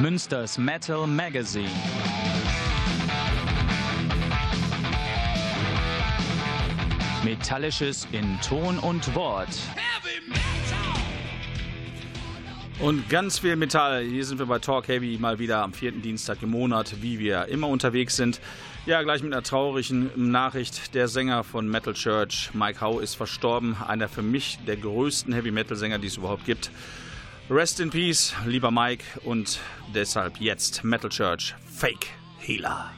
Münsters Metal Magazine. Metallisches in Ton und Wort. Und ganz viel Metall. Hier sind wir bei Talk Heavy mal wieder am vierten Dienstag im Monat, wie wir immer unterwegs sind. Ja, gleich mit einer traurigen Nachricht. Der Sänger von Metal Church, Mike Howe, ist verstorben. Einer für mich der größten Heavy Metal Sänger, die es überhaupt gibt. Rest in Peace, lieber Mike. Und deshalb jetzt Metal Church Fake Healer.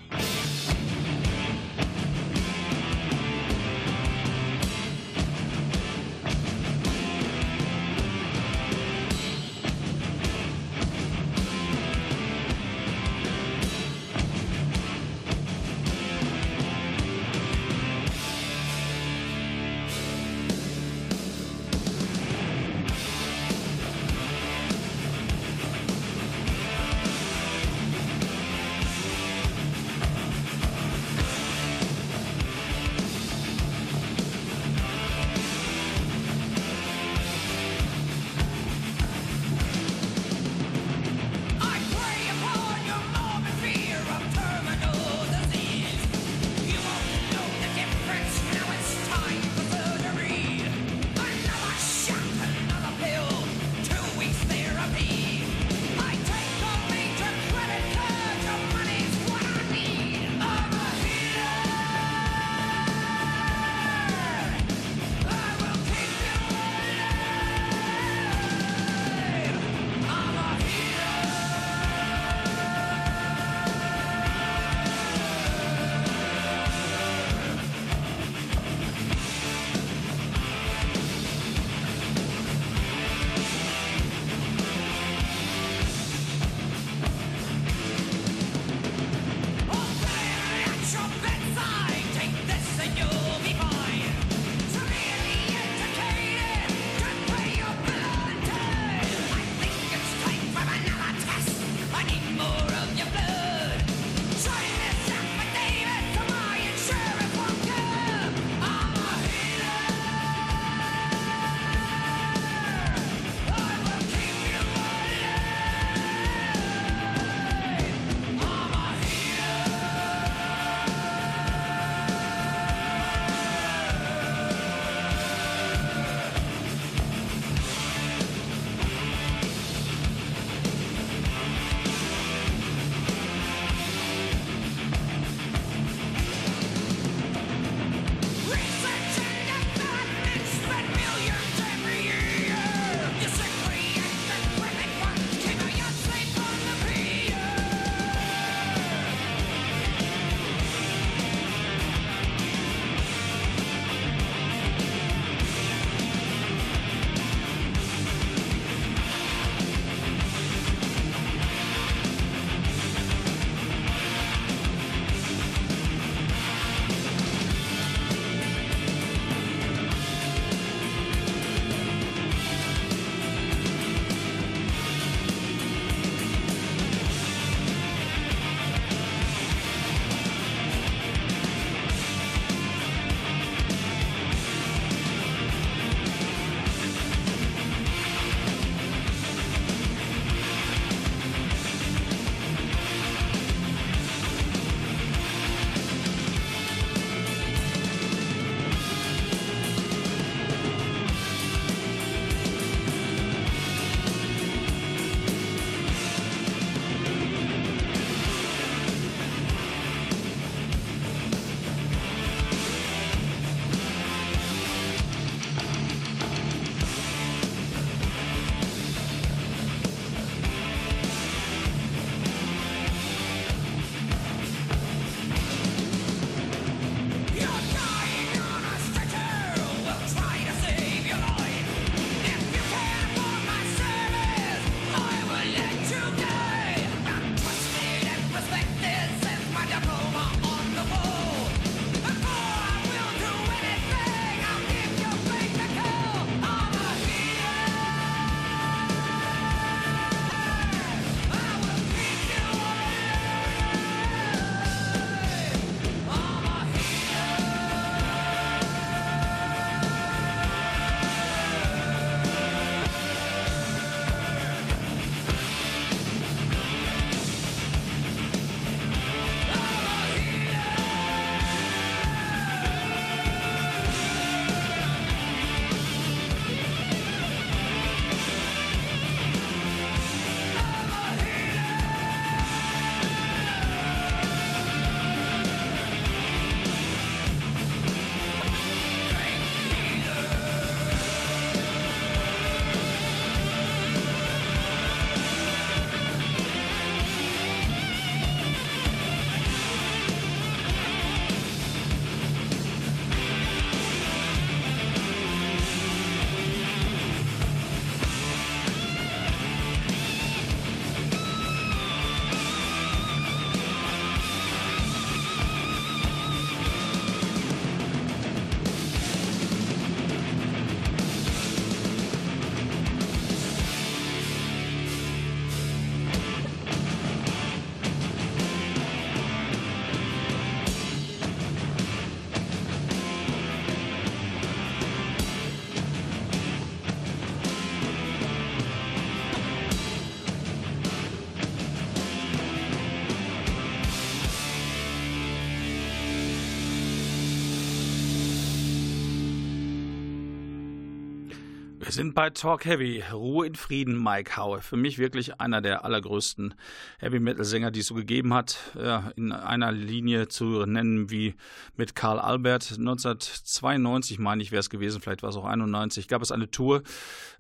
Wir sind bei Talk Heavy. Ruhe in Frieden, Mike Howe. Für mich wirklich einer der allergrößten Heavy Metal Sänger, die es so gegeben hat. Ja, in einer Linie zu nennen wie mit Karl Albert. 1992, meine ich, wäre es gewesen, vielleicht war es auch 91, gab es eine Tour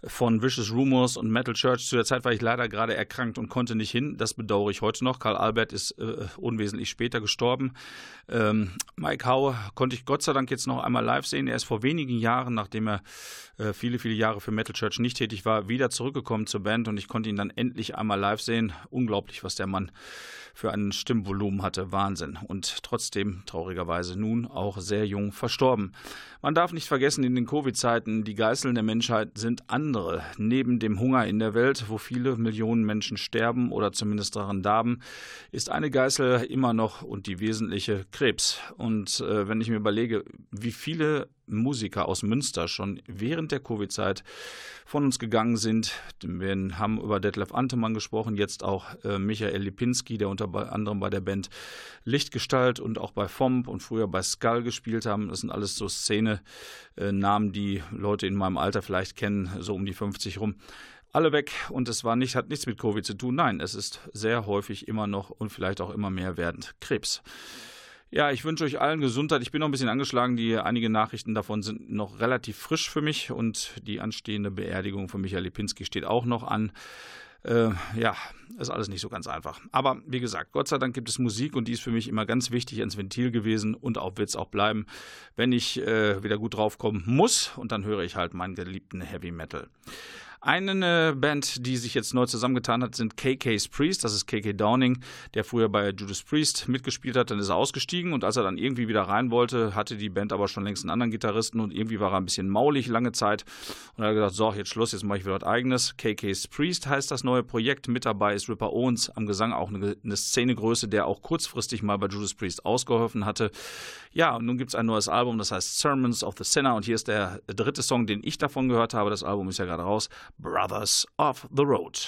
von Vicious Rumors und Metal Church. Zu der Zeit war ich leider gerade erkrankt und konnte nicht hin. Das bedauere ich heute noch. Karl Albert ist äh, unwesentlich später gestorben. Ähm, Mike Howe konnte ich Gott sei Dank jetzt noch einmal live sehen. Er ist vor wenigen Jahren, nachdem er äh, viele, viele Jahre für Metal Church nicht tätig war, wieder zurückgekommen zur Band und ich konnte ihn dann endlich einmal live sehen. Unglaublich, was der Mann für ein Stimmvolumen hatte. Wahnsinn. Und trotzdem traurigerweise nun auch sehr jung verstorben. Man darf nicht vergessen, in den Covid-Zeiten, die Geißeln der Menschheit sind andere. Neben dem Hunger in der Welt, wo viele Millionen Menschen sterben oder zumindest daran darben, ist eine Geißel immer noch und die wesentliche Krebs. Und äh, wenn ich mir überlege, wie viele Musiker aus Münster schon während der Covid-Zeit von uns gegangen sind. Wir haben über Detlef Antemann gesprochen, jetzt auch äh, Michael Lipinski, der unter anderem bei der Band Lichtgestalt und auch bei FOMP und früher bei Skull gespielt haben. Das sind alles so Szene-Namen, die Leute in meinem Alter vielleicht kennen, so um die 50 rum alle weg und es war nicht, hat nichts mit Covid zu tun. Nein, es ist sehr häufig immer noch und vielleicht auch immer mehr werdend Krebs. Ja, ich wünsche euch allen Gesundheit. Ich bin noch ein bisschen angeschlagen. Die einige Nachrichten davon sind noch relativ frisch für mich und die anstehende Beerdigung von Michael Lipinski steht auch noch an. Äh, ja, ist alles nicht so ganz einfach. Aber wie gesagt, Gott sei Dank gibt es Musik und die ist für mich immer ganz wichtig ins Ventil gewesen und auch wird es auch bleiben, wenn ich äh, wieder gut draufkommen muss. Und dann höre ich halt meinen geliebten Heavy Metal. Eine Band, die sich jetzt neu zusammengetan hat, sind KK's Priest. Das ist KK Downing, der früher bei Judas Priest mitgespielt hat. Dann ist er ausgestiegen und als er dann irgendwie wieder rein wollte, hatte die Band aber schon längst einen anderen Gitarristen und irgendwie war er ein bisschen maulig lange Zeit. Und er hat gesagt: So, jetzt Schluss, jetzt mache ich wieder was Eigenes. KK's Priest heißt das neue Projekt. Mit dabei ist Ripper Owens am Gesang, auch eine, eine Szenegröße, der auch kurzfristig mal bei Judas Priest ausgeholfen hatte. Ja, und nun gibt es ein neues Album, das heißt Sermons of the Sinner. Und hier ist der dritte Song, den ich davon gehört habe. Das Album ist ja gerade raus. Brothers of the Road.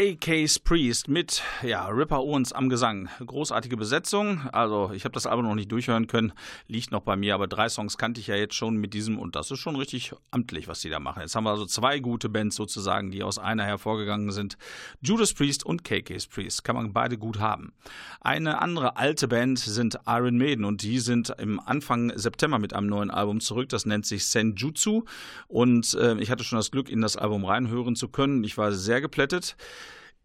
KK's Priest mit ja, Ripper Owens am Gesang. Großartige Besetzung. Also, ich habe das Album noch nicht durchhören können, liegt noch bei mir, aber drei Songs kannte ich ja jetzt schon mit diesem und das ist schon richtig amtlich, was die da machen. Jetzt haben wir also zwei gute Bands sozusagen, die aus einer hervorgegangen sind. Judas Priest und KK's Priest. Kann man beide gut haben. Eine andere alte Band sind Iron Maiden und die sind im Anfang September mit einem neuen Album zurück. Das nennt sich Senjutsu und äh, ich hatte schon das Glück, in das Album reinhören zu können. Ich war sehr geplättet.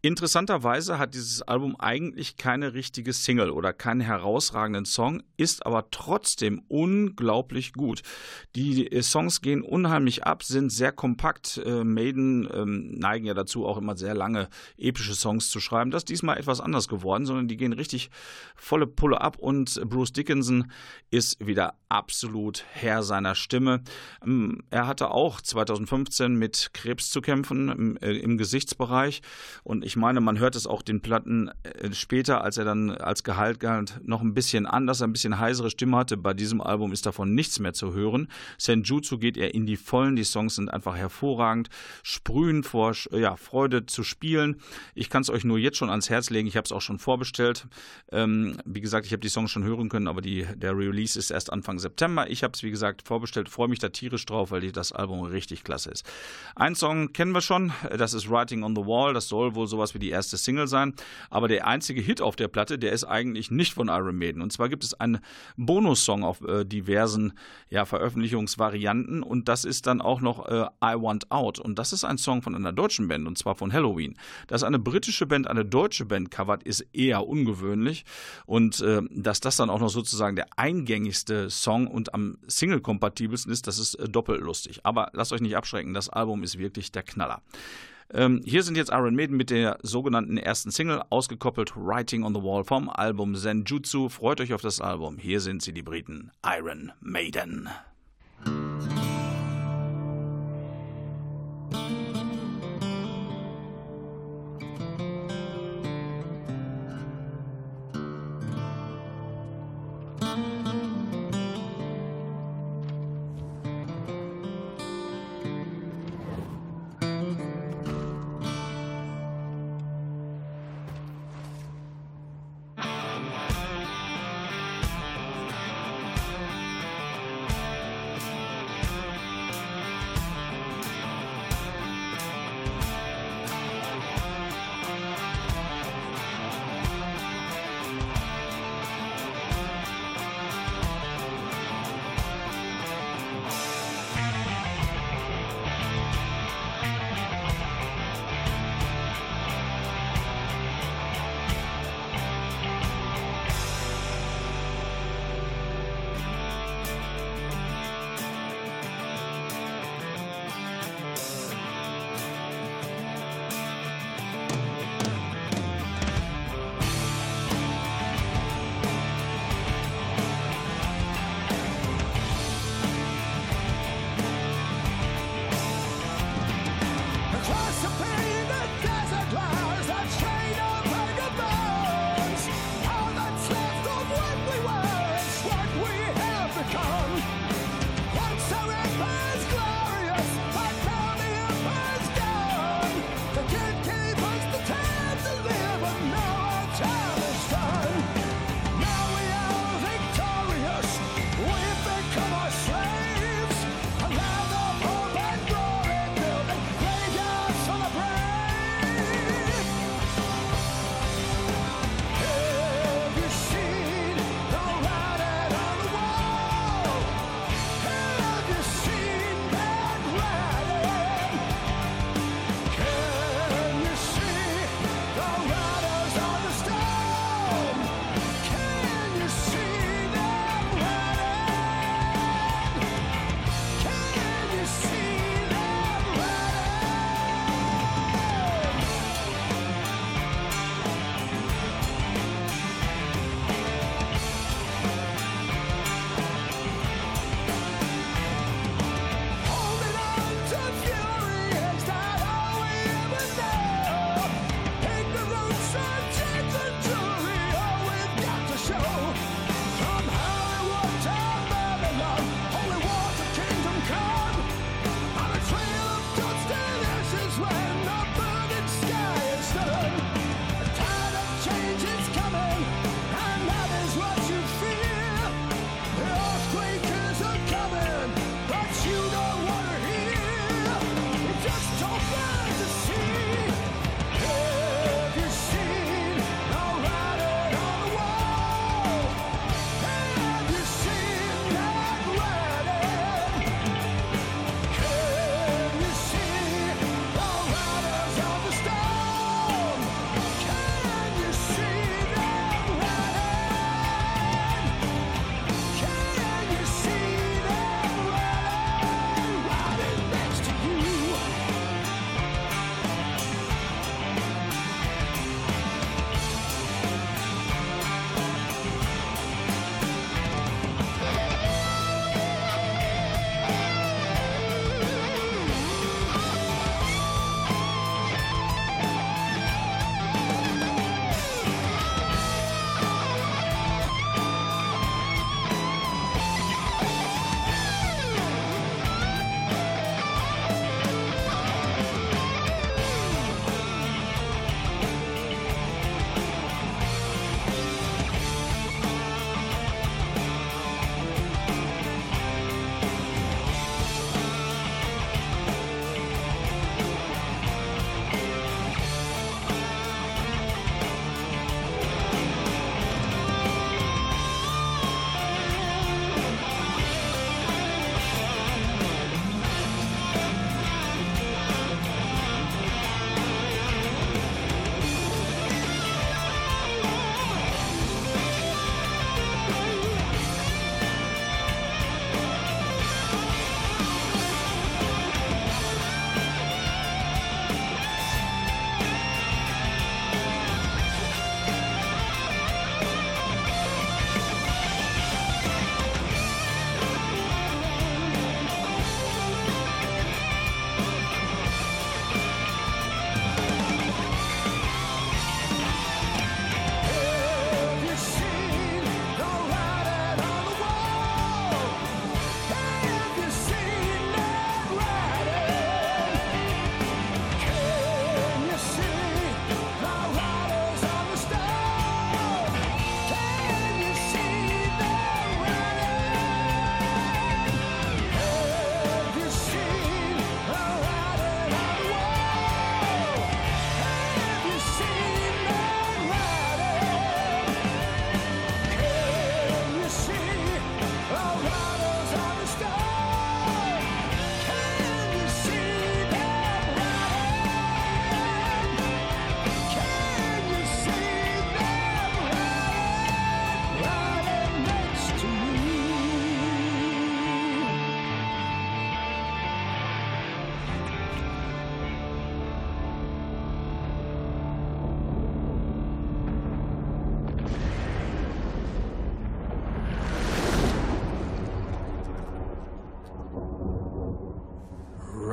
Interessanterweise hat dieses Album eigentlich keine richtige Single oder keinen herausragenden Song, ist aber trotzdem unglaublich gut. Die Songs gehen unheimlich ab, sind sehr kompakt. Äh, Maiden ähm, neigen ja dazu, auch immer sehr lange epische Songs zu schreiben. Das ist diesmal etwas anders geworden, sondern die gehen richtig volle Pulle ab und Bruce Dickinson ist wieder absolut Herr seiner Stimme. Ähm, er hatte auch 2015 mit Krebs zu kämpfen im, äh, im Gesichtsbereich und ich meine, man hört es auch den Platten äh, später, als er dann als Gehalt galt, noch ein bisschen anders, ein bisschen heisere Stimme hatte. Bei diesem Album ist davon nichts mehr zu hören. Senjutsu geht er in die Vollen. Die Songs sind einfach hervorragend, sprühen vor ja, Freude zu spielen. Ich kann es euch nur jetzt schon ans Herz legen. Ich habe es auch schon vorbestellt. Ähm, wie gesagt, ich habe die Songs schon hören können, aber die, der Release ist erst Anfang September. Ich habe es, wie gesagt, vorbestellt. Freue mich da tierisch drauf, weil das Album richtig klasse ist. Ein Song kennen wir schon. Das ist Writing on the Wall. Das soll wohl sowas wie die erste Single sein. Aber der einzige Hit auf der Platte, der ist eigentlich nicht von Iron Maiden. Und zwar gibt es einen Bonussong auf äh, diversen ja, Veröffentlichungsvarianten. Und das ist dann auch noch äh, I Want Out. Und das ist ein Song von einer deutschen Band, und zwar von Halloween. Dass eine britische Band eine deutsche Band covert, ist eher ungewöhnlich. Und äh, dass das dann auch noch sozusagen der eingängigste Song und am Single-kompatibelsten ist, das ist äh, doppelt lustig. Aber lasst euch nicht abschrecken, das Album ist wirklich der Knaller. Ähm, hier sind jetzt Iron Maiden mit der sogenannten ersten Single, ausgekoppelt Writing on the Wall vom Album Zenjutsu. Freut euch auf das Album. Hier sind sie, die Briten. Iron Maiden.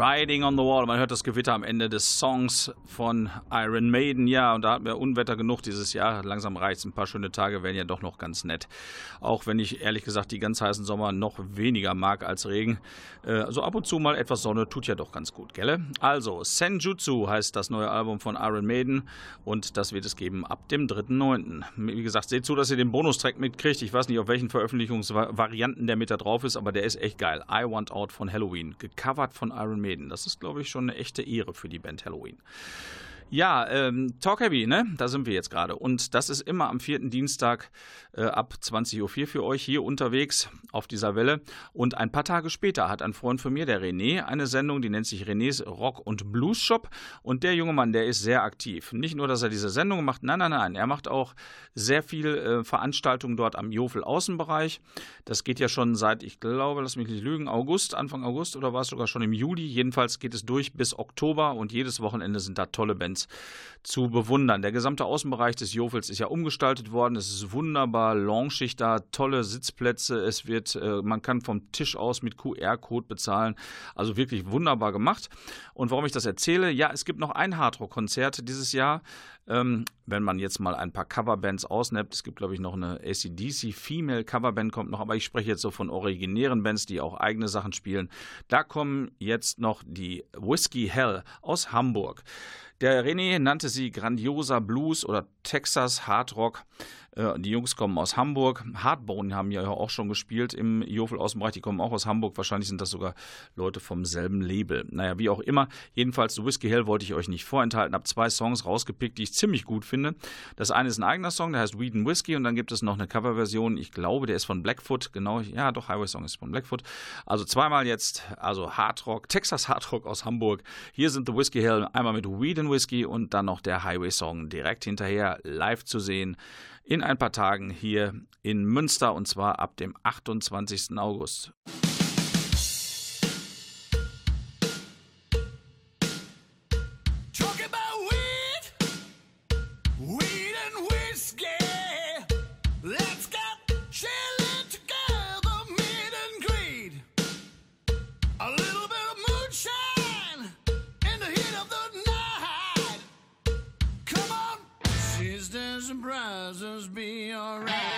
Riding on the Wall. Man hört das Gewitter am Ende des Songs von Iron Maiden. Ja, und da hatten wir Unwetter genug dieses Jahr. Langsam reicht es. Ein paar schöne Tage wären ja doch noch ganz nett. Auch wenn ich ehrlich gesagt die ganz heißen Sommer noch weniger mag als Regen. Also ab und zu mal etwas Sonne tut ja doch ganz gut, gell? Also, Senjutsu heißt das neue Album von Iron Maiden. Und das wird es geben ab dem 3.9. Wie gesagt, seht zu, dass ihr den Bonustrack mitkriegt. Ich weiß nicht, auf welchen Veröffentlichungsvarianten der mit da drauf ist, aber der ist echt geil. I Want Out von Halloween. Gecovert von Iron Maiden. Das ist, glaube ich, schon eine echte Ehre für die Band Halloween. Ja, ähm, Talk Heavy, ne? Da sind wir jetzt gerade. Und das ist immer am vierten Dienstag äh, ab 20.04 Uhr für euch hier unterwegs auf dieser Welle. Und ein paar Tage später hat ein Freund von mir, der René, eine Sendung, die nennt sich Renés Rock und Blues Shop. Und der junge Mann, der ist sehr aktiv. Nicht nur, dass er diese Sendung macht, nein, nein, nein. Er macht auch sehr viel äh, Veranstaltungen dort am Jofel Außenbereich. Das geht ja schon seit, ich glaube, lass mich nicht lügen, August, Anfang August oder war es sogar schon im Juli. Jedenfalls geht es durch bis Oktober und jedes Wochenende sind da tolle Bands zu bewundern. Der gesamte Außenbereich des Jofels ist ja umgestaltet worden. Es ist wunderbar launchig da, tolle Sitzplätze. Es wird, äh, man kann vom Tisch aus mit QR-Code bezahlen. Also wirklich wunderbar gemacht. Und warum ich das erzähle? Ja, es gibt noch ein Hardrock-Konzert dieses Jahr. Ähm, wenn man jetzt mal ein paar Coverbands ausnimmt, es gibt, glaube ich, noch eine ACDC Female Coverband kommt noch, aber ich spreche jetzt so von originären Bands, die auch eigene Sachen spielen. Da kommen jetzt noch die Whiskey Hell aus Hamburg. Der René nannte sie Grandiosa Blues oder Texas Hard Rock. Die Jungs kommen aus Hamburg. Hardbone haben ja auch schon gespielt im Jofel Außenbereich. Die kommen auch aus Hamburg. Wahrscheinlich sind das sogar Leute vom selben Label. Naja, wie auch immer. Jedenfalls, Whiskey Hell wollte ich euch nicht vorenthalten. Habe zwei Songs rausgepickt, die ich ziemlich gut finde. Das eine ist ein eigener Song, der heißt Weed and Whiskey. Und dann gibt es noch eine Coverversion. Ich glaube, der ist von Blackfoot. Genau, ja, doch, Highway Song ist von Blackfoot. Also zweimal jetzt, also Hard Rock, Texas Hard Rock aus Hamburg. Hier sind The Whiskey Hell einmal mit Weed and Whiskey und dann noch der Highway Song direkt hinterher live zu sehen in ein paar Tagen hier in Münster und zwar ab dem 28. August. Prizes be alright.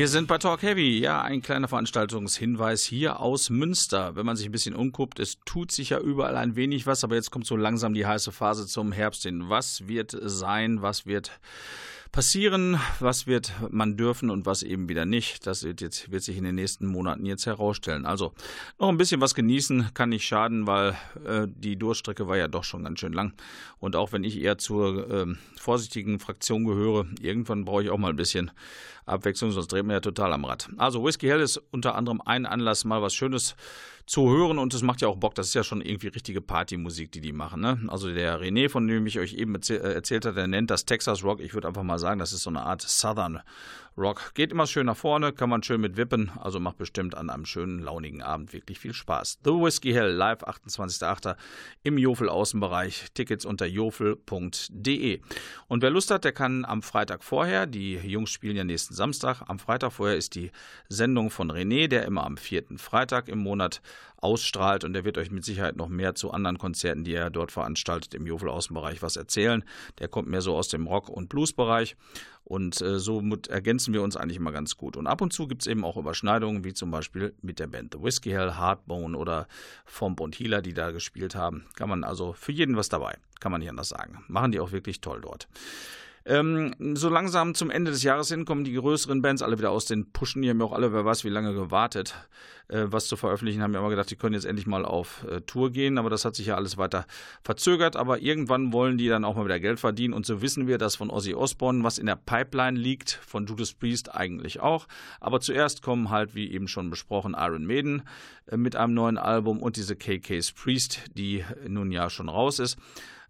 Wir sind bei Talk Heavy. Ja, ein kleiner Veranstaltungshinweis hier aus Münster. Wenn man sich ein bisschen umguckt, es tut sich ja überall ein wenig was, aber jetzt kommt so langsam die heiße Phase zum Herbst hin. Was wird sein? Was wird passieren, was wird man dürfen und was eben wieder nicht. Das wird, jetzt, wird sich in den nächsten Monaten jetzt herausstellen. Also noch ein bisschen was genießen kann nicht schaden, weil äh, die Durststrecke war ja doch schon ganz schön lang. Und auch wenn ich eher zur äh, vorsichtigen Fraktion gehöre, irgendwann brauche ich auch mal ein bisschen Abwechslung, sonst dreht man ja total am Rad. Also Whiskey Hell ist unter anderem ein Anlass, mal was Schönes zu hören und es macht ja auch Bock. Das ist ja schon irgendwie richtige Partymusik, die die machen. Ne? Also der René, von dem ich euch eben erzähl äh, erzählt habe, der nennt das Texas Rock. Ich würde einfach mal sagen, das ist so eine Art Southern Rock. Geht immer schön nach vorne, kann man schön mit wippen, also macht bestimmt an einem schönen, launigen Abend wirklich viel Spaß. The Whiskey Hell live 28.08. im Jofel Außenbereich. Tickets unter jofel.de. Und wer Lust hat, der kann am Freitag vorher, die Jungs spielen ja nächsten Samstag, am Freitag vorher ist die Sendung von René, der immer am vierten Freitag im Monat ausstrahlt und der wird euch mit Sicherheit noch mehr zu anderen Konzerten, die er dort veranstaltet im Jofel Außenbereich was erzählen. Der kommt mehr so aus dem Rock- und Bluesbereich und äh, somit ergänzen wir uns eigentlich immer ganz gut. Und ab und zu gibt es eben auch Überschneidungen, wie zum Beispiel mit der Band The Whiskey Hell, Hardbone oder Fomp und Healer, die da gespielt haben. Kann man also für jeden was dabei, kann man nicht anders sagen. Machen die auch wirklich toll dort. Ähm, so langsam zum Ende des Jahres hin kommen die größeren Bands alle wieder aus den Pushen. Die haben ja auch alle, wer weiß, wie lange gewartet, äh, was zu veröffentlichen. Haben ja immer gedacht, die können jetzt endlich mal auf äh, Tour gehen, aber das hat sich ja alles weiter verzögert. Aber irgendwann wollen die dann auch mal wieder Geld verdienen. Und so wissen wir, dass von Ozzy Osbourne was in der Pipeline liegt, von Judas Priest eigentlich auch. Aber zuerst kommen halt, wie eben schon besprochen, Iron Maiden äh, mit einem neuen Album und diese KK's Priest, die nun ja schon raus ist.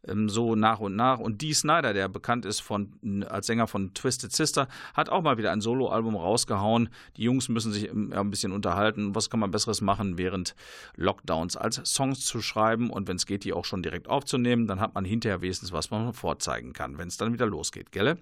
Ähm, so nach und nach. Und Dee Snyder, der bekannt ist von, als Sänger von Twisted Sister, hat auch mal wieder ein Soloalbum rausgehauen. Die Jungs müssen sich ähm, ein bisschen unterhalten. Was kann man Besseres machen, während Lockdowns als Songs zu schreiben und wenn es geht, die auch schon direkt aufzunehmen. Dann hat man hinterher wenigstens was man vorzeigen kann, wenn es dann wieder losgeht, gell?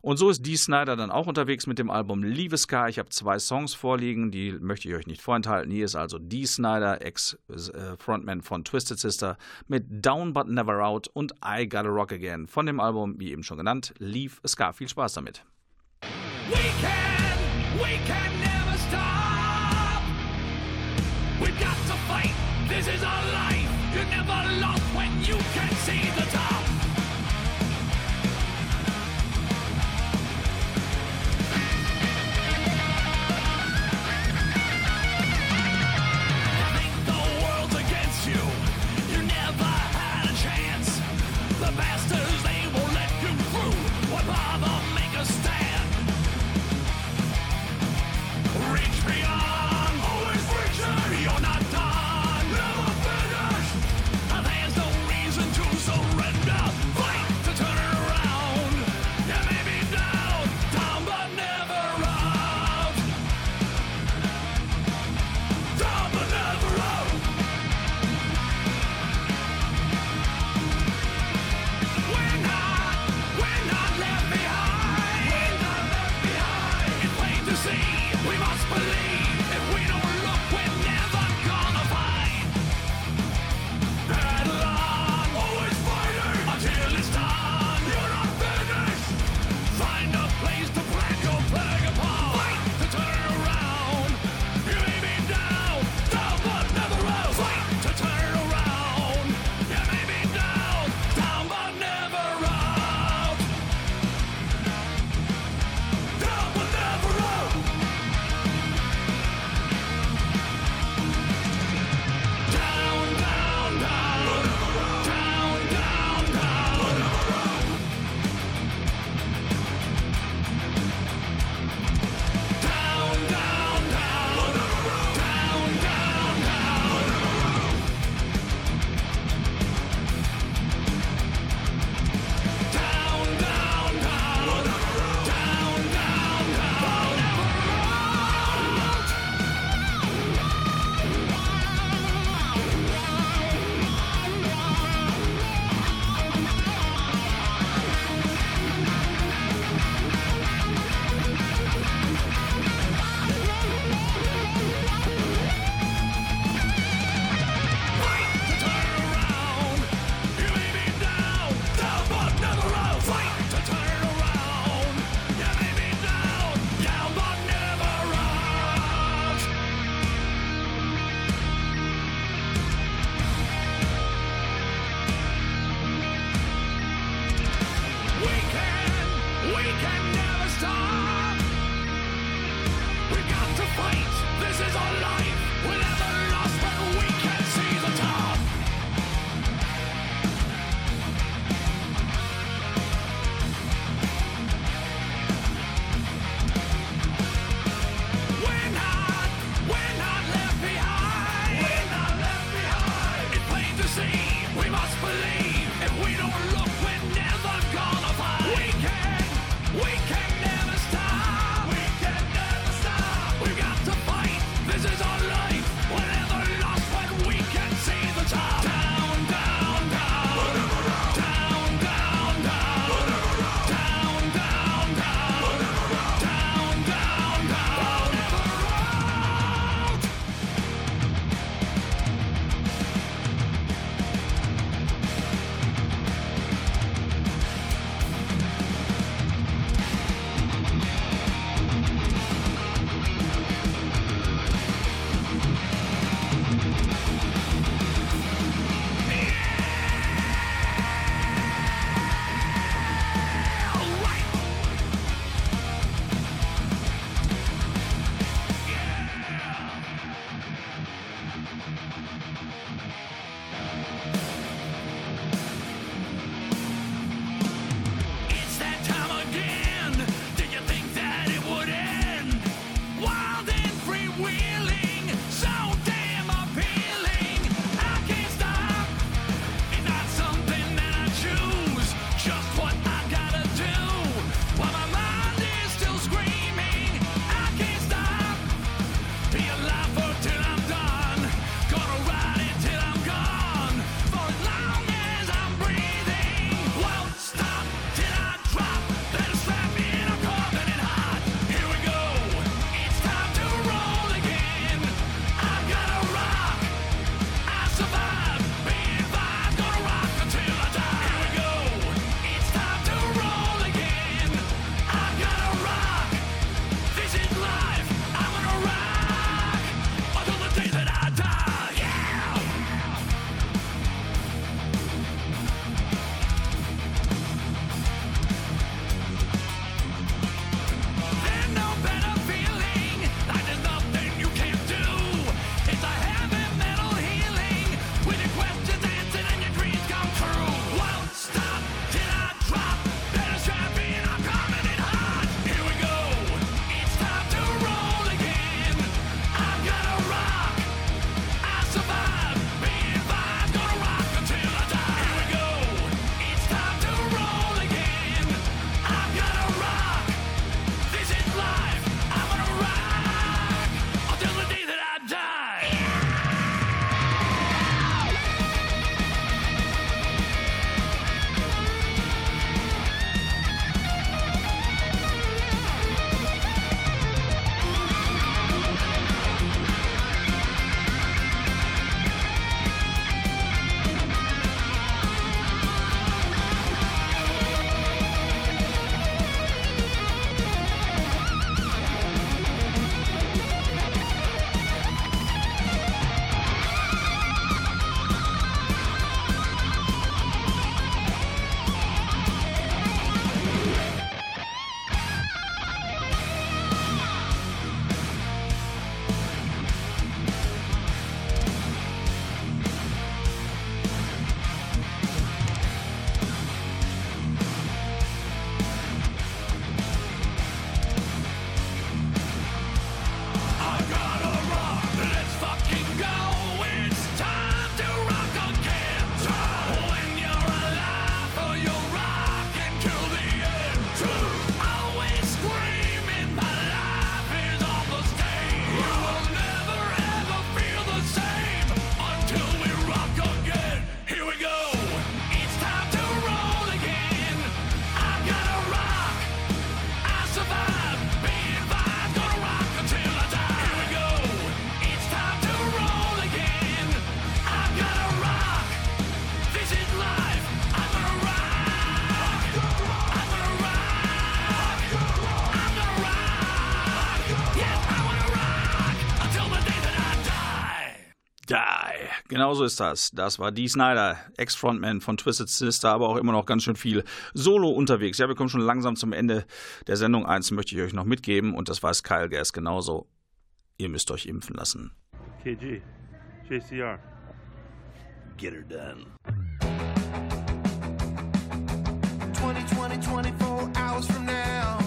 Und so ist Dee Snyder dann auch unterwegs mit dem Album Sky. Ich habe zwei Songs vorliegen, die möchte ich euch nicht vorenthalten. Hier ist also Dee Snyder, Ex-Frontman von Twisted Sister, mit Down But Never Out und und I Gotta Rock Again von dem Album, wie eben schon genannt, Leave Scar. Viel Spaß damit. We can, we can never stop. We've got to fight. This is our life. You're never lost when you can see the top. Genauso ist das. Das war Dee Snyder, Ex-Frontman von Twisted Sister, aber auch immer noch ganz schön viel Solo unterwegs. Ja, wir kommen schon langsam zum Ende der Sendung. Eins möchte ich euch noch mitgeben und das weiß Kyle Gas genauso. Ihr müsst euch impfen lassen. KG, JCR. Get her done. 20, 20, 24 hours from now,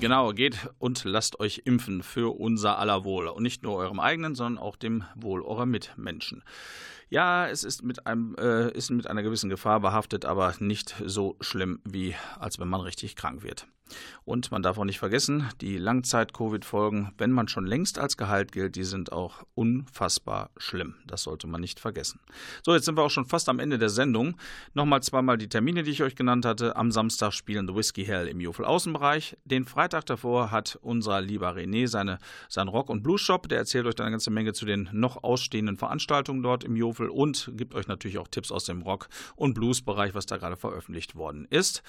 Genau, geht und lasst euch impfen für unser aller Wohl. Und nicht nur eurem eigenen, sondern auch dem Wohl eurer Mitmenschen. Ja, es ist mit, einem, äh, ist mit einer gewissen Gefahr behaftet, aber nicht so schlimm, wie als wenn man richtig krank wird. Und man darf auch nicht vergessen, die Langzeit-Covid-Folgen, wenn man schon längst als Gehalt gilt, die sind auch unfassbar schlimm. Das sollte man nicht vergessen. So, jetzt sind wir auch schon fast am Ende der Sendung. Nochmal zweimal die Termine, die ich euch genannt hatte. Am Samstag spielen The Whiskey Hell im Jofel Außenbereich. Den Freitag davor hat unser lieber René seine, seinen Rock- und Blues-Shop. Der erzählt euch dann eine ganze Menge zu den noch ausstehenden Veranstaltungen dort im Jofel und gibt euch natürlich auch Tipps aus dem Rock- und Blues-Bereich, was da gerade veröffentlicht worden ist.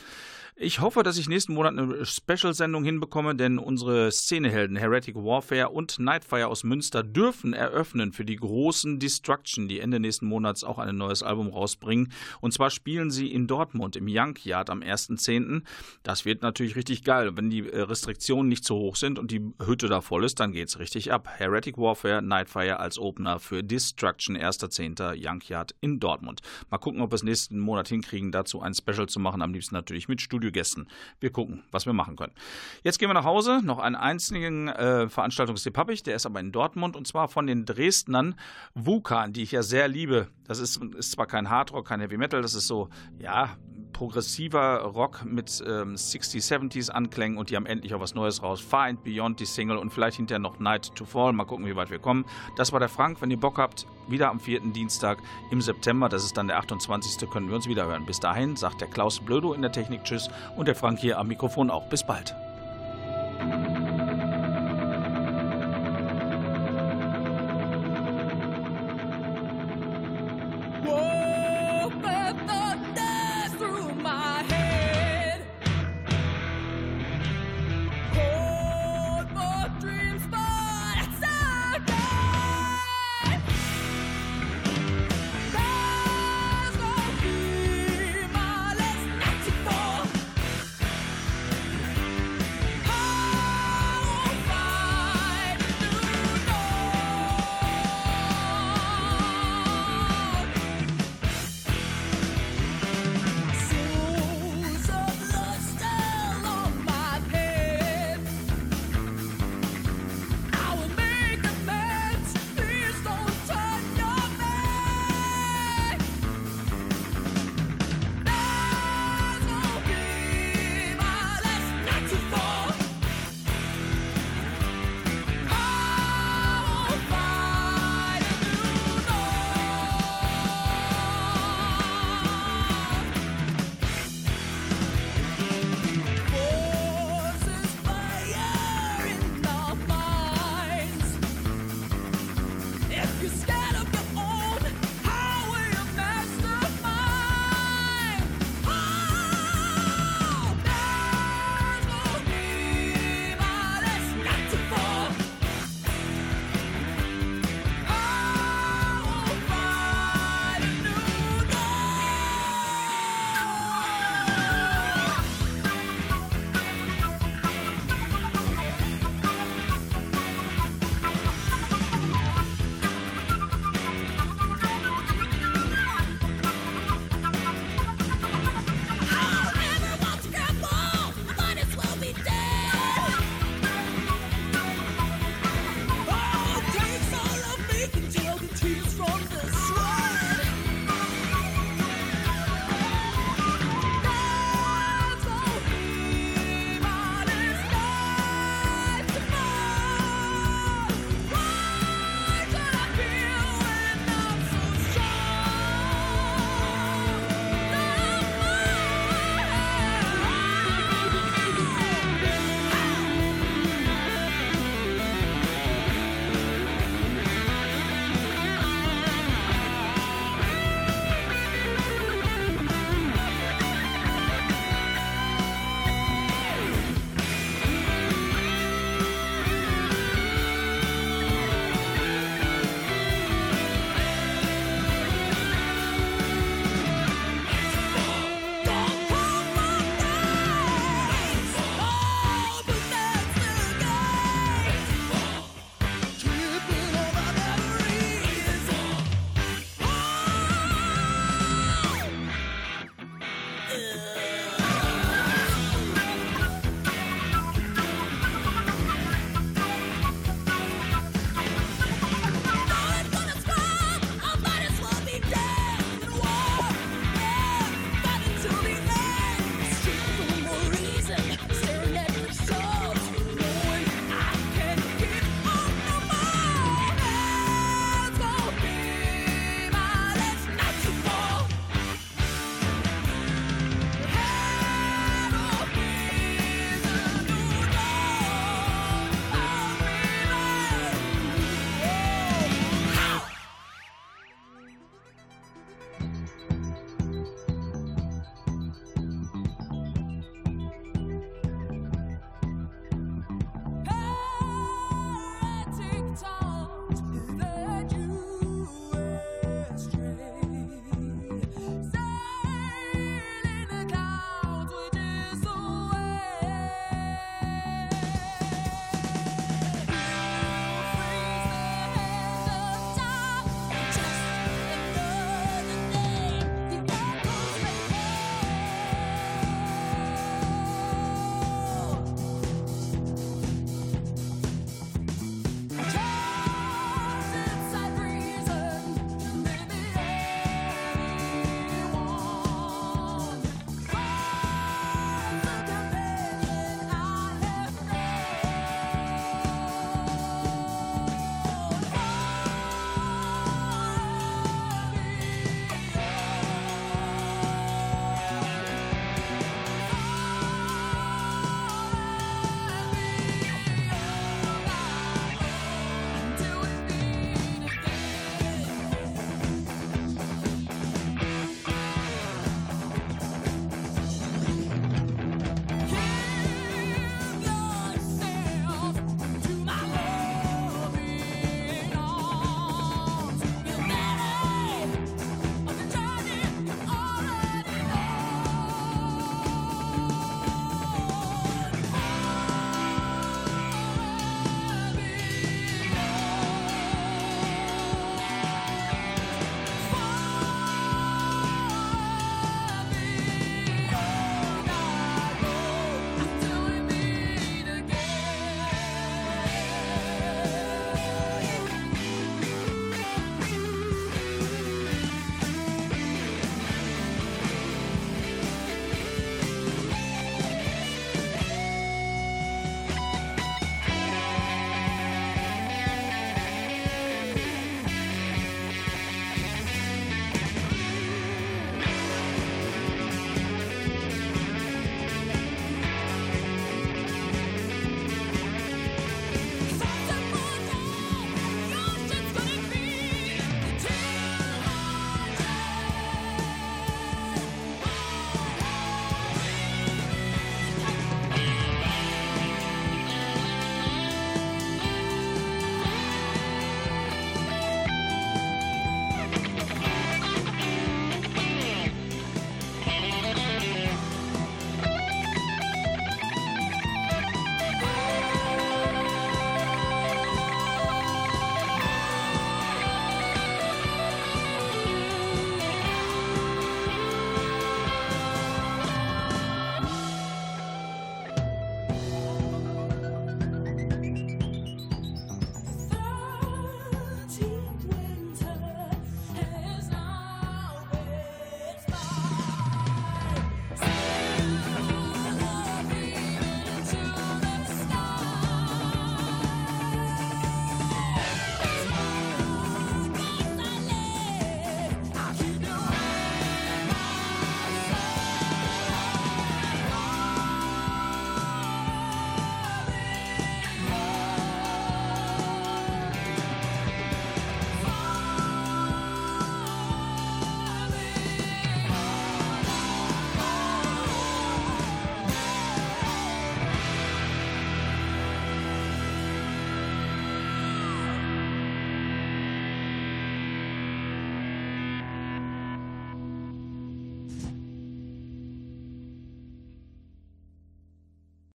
Ich hoffe, dass ich nächsten Monat eine Special-Sendung hinbekomme, denn unsere Szenehelden Heretic Warfare und Nightfire aus Münster dürfen eröffnen für die großen Destruction, die Ende nächsten Monats auch ein neues Album rausbringen. Und zwar spielen sie in Dortmund im Young Yard am 1.10. Das wird natürlich richtig geil. Wenn die äh, Restriktionen nicht zu hoch sind und die Hütte da voll ist, dann geht's richtig ab. Heretic Warfare, Nightfire als Opener für Destruction 1.10. Young Yard in Dortmund. Mal gucken, ob wir es nächsten Monat hinkriegen, dazu ein Special zu machen. Am liebsten natürlich mit Studiogästen. Wir gucken, was wir machen können. Jetzt gehen wir nach Hause. Noch einen einzigen äh, Veranstaltungstipp habe ich. Der ist aber in Dortmund und zwar von den Dresdnern Wukan, die ich ja sehr liebe. Das ist, ist zwar kein Hardrock, kein Heavy Metal, das ist so, ja, progressiver Rock mit ähm, 60s, 70s Anklängen und die haben endlich auch was Neues raus. Far and Beyond, die Single und vielleicht hinterher noch Night to Fall. Mal gucken, wie weit wir kommen. Das war der Frank. Wenn ihr Bock habt, wieder am vierten Dienstag im September, das ist dann der 28. können wir uns wieder hören. Bis dahin sagt der Klaus Blödo in der Technik Tschüss und der Frank hier am Mikrofon auch. Bis bald.